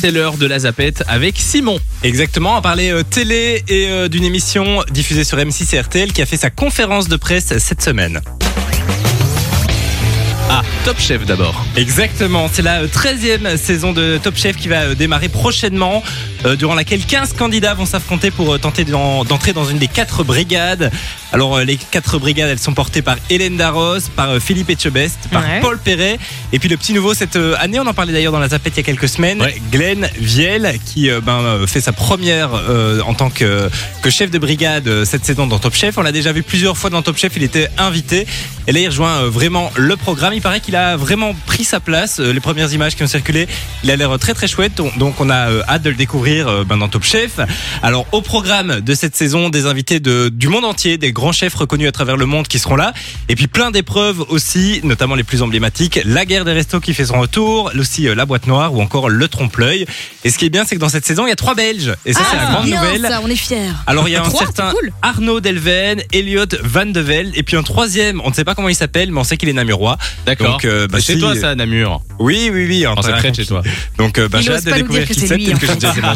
C'est l'heure de la zapette avec Simon. Exactement, on parlait euh, télé et euh, d'une émission diffusée sur M6 et RTL qui a fait sa conférence de presse cette semaine. Ah, Top Chef d'abord. Exactement, c'est la 13e saison de Top Chef qui va euh, démarrer prochainement, durant laquelle 15 candidats vont s'affronter pour euh, tenter d'en- d'entrer dans une des quatre brigades. Alors euh, les quatre brigades, elles sont portées par Hélène Darros, par euh, Philippe Etchebest, par Ouais. Paul Perret, et puis le petit nouveau cette euh, année, on en parlait d'ailleurs dans la zapette il y a quelques semaines, Ouais. Glenn Viel, qui euh, ben, euh, fait sa première euh, en tant que, que chef de brigade euh, cette saison dans Top Chef. On l'a déjà vu plusieurs fois dans Top Chef, il était invité, et là il rejoint euh, vraiment le programme. Il paraît qu'il a vraiment pris sa place. Euh, les premières images qui ont circulé, il a l'air très très chouette, donc, on a euh, hâte de le découvrir euh, ben, dans Top Chef. Alors au programme de cette saison, des invités de, du monde entier, des grands chefs reconnus à travers le monde qui seront là, et puis plein d'épreuves aussi, notamment les plus emblématiques, la guerre des restos qui fait son retour, aussi euh, la boîte noire ou encore le trompe-l'œil. Et ce qui est bien, c'est que dans cette saison, il y a trois Belges, et ça c'est la grande bien, nouvelle. ça, on est fiers. Alors il y a un Trois, certain cool. Arnaud Delven, Elliot Van de Velde, et puis un troisième, on ne sait pas comment il s'appelle, mais on sait qu'il est namurois. D'accord. Donc, euh, bah, C'est si, toi ça, Namur. Oui, oui, oui. Secret Raconte. chez toi. Donc, euh, bah, j'ai hâte de découvrir qui c'est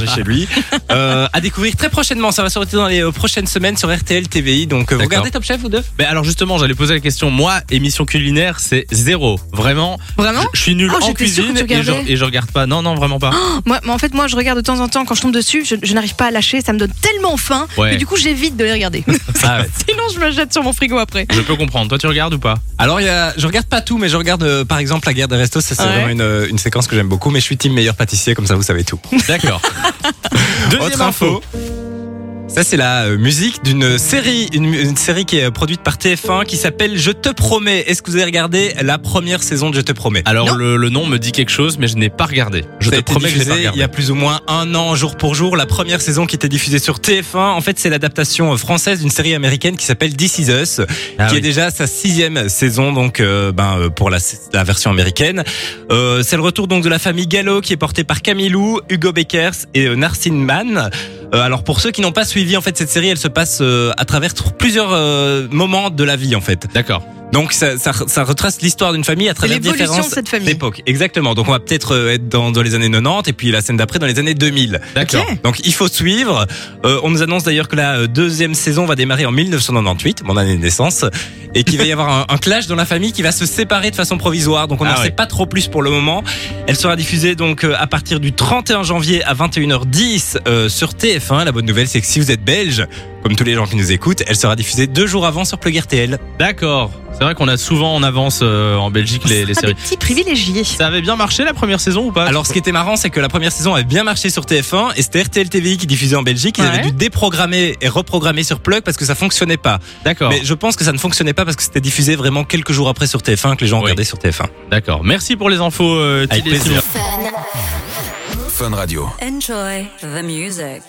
manger chez lui. Euh, à découvrir très prochainement, ça va sortir dans les euh, prochaines semaines sur RTL TVI. Donc, euh, vous D'accord. regardez Top Chef, vous deux? Mais alors justement, j'allais poser la question. Moi, émission culinaire, c'est zéro. Vraiment. Vraiment? Je, je suis nul Oh, en j'étais sûre cuisine tu et je, regardais. et je regarde pas. Non, non, vraiment pas. moi, moi, En fait, moi, je regarde de temps en temps quand je tombe dessus. Je, je n'arrive pas à lâcher. Ça me donne tellement faim. Ouais. Et du coup, j'évite de les regarder. Ah ouais. Sinon, je me jette sur mon frigo après. Je peux comprendre. Toi, tu regardes ou pas? Alors, il y a, je regarde pas tout, mais je regarde euh, par exemple la guerre des restos. Ça, c'est Ouais. vraiment une, euh, une séquence que j'aime beaucoup. Mais je suis team meilleur pâtissier, comme ça, vous savez tout. D'accord. Deuxième Autre info. Ça, c'est la euh, musique d'une série, une, une série qui est produite par TF1 qui s'appelle Je te promets. Est-ce que vous avez regardé la première saison de Je te promets? Alors le, le nom me dit quelque chose, mais je n'ai pas regardé. Je Ça te promets que je pas regardé. il y a plus ou moins un an, jour pour jour. La première saison qui était diffusée sur TF1, en fait, c'est l'adaptation euh, française d'une série américaine qui s'appelle This Is Us, Ah qui oui. est déjà sa sixième saison, donc euh, ben euh, pour la, la version américaine. Euh, c'est le retour donc de la famille Gallo qui est portée par Camilou, Hugo Beckers et euh, Narcine Mann. Euh, alors pour ceux qui n'ont pas suivi en fait cette série, elle se passe euh, à travers tr- plusieurs euh, moments de la vie en fait. D'accord. Donc ça, ça, ça retrace l'histoire d'une famille à travers différentes de cette famille. d'époques. Exactement. Donc on va peut-être être dans, dans les années 90 et puis la scène d'après dans les années 2000. D'accord. Donc il faut suivre. Euh, on nous annonce d'ailleurs que la deuxième saison va démarrer en 1998, mon année de naissance, et qu'il va y avoir un, un clash dans la famille qui va se séparer de façon provisoire. Donc on Ah n'en ouais. sait pas trop plus pour le moment. Elle sera diffusée donc euh, à partir du 31 janvier à 21h10 euh, sur TF1. La bonne nouvelle c'est que si vous êtes belge, comme tous les gens qui nous écoutent, elle sera diffusée deux jours avant sur Plug RTL. D'accord. C'est vrai qu'on a souvent en avance euh, en Belgique les, les Ah, séries. petits privilégiés. Ça avait bien marché la première saison ou pas? Alors, ce qui était marrant, c'est que la première saison avait bien marché sur TF1 et c'était RTL TVI qui diffusait en Belgique. Ils Ouais. avaient dû déprogrammer et reprogrammer sur Plug parce que ça fonctionnait pas. D'accord. Mais je pense que ça ne fonctionnait pas parce que c'était diffusé vraiment quelques jours après sur TF1 que les gens Oui. regardaient sur TF1. D'accord. Merci pour les infos. Euh, Avec plaisir. Simon. Fun Radio. Enjoy the music.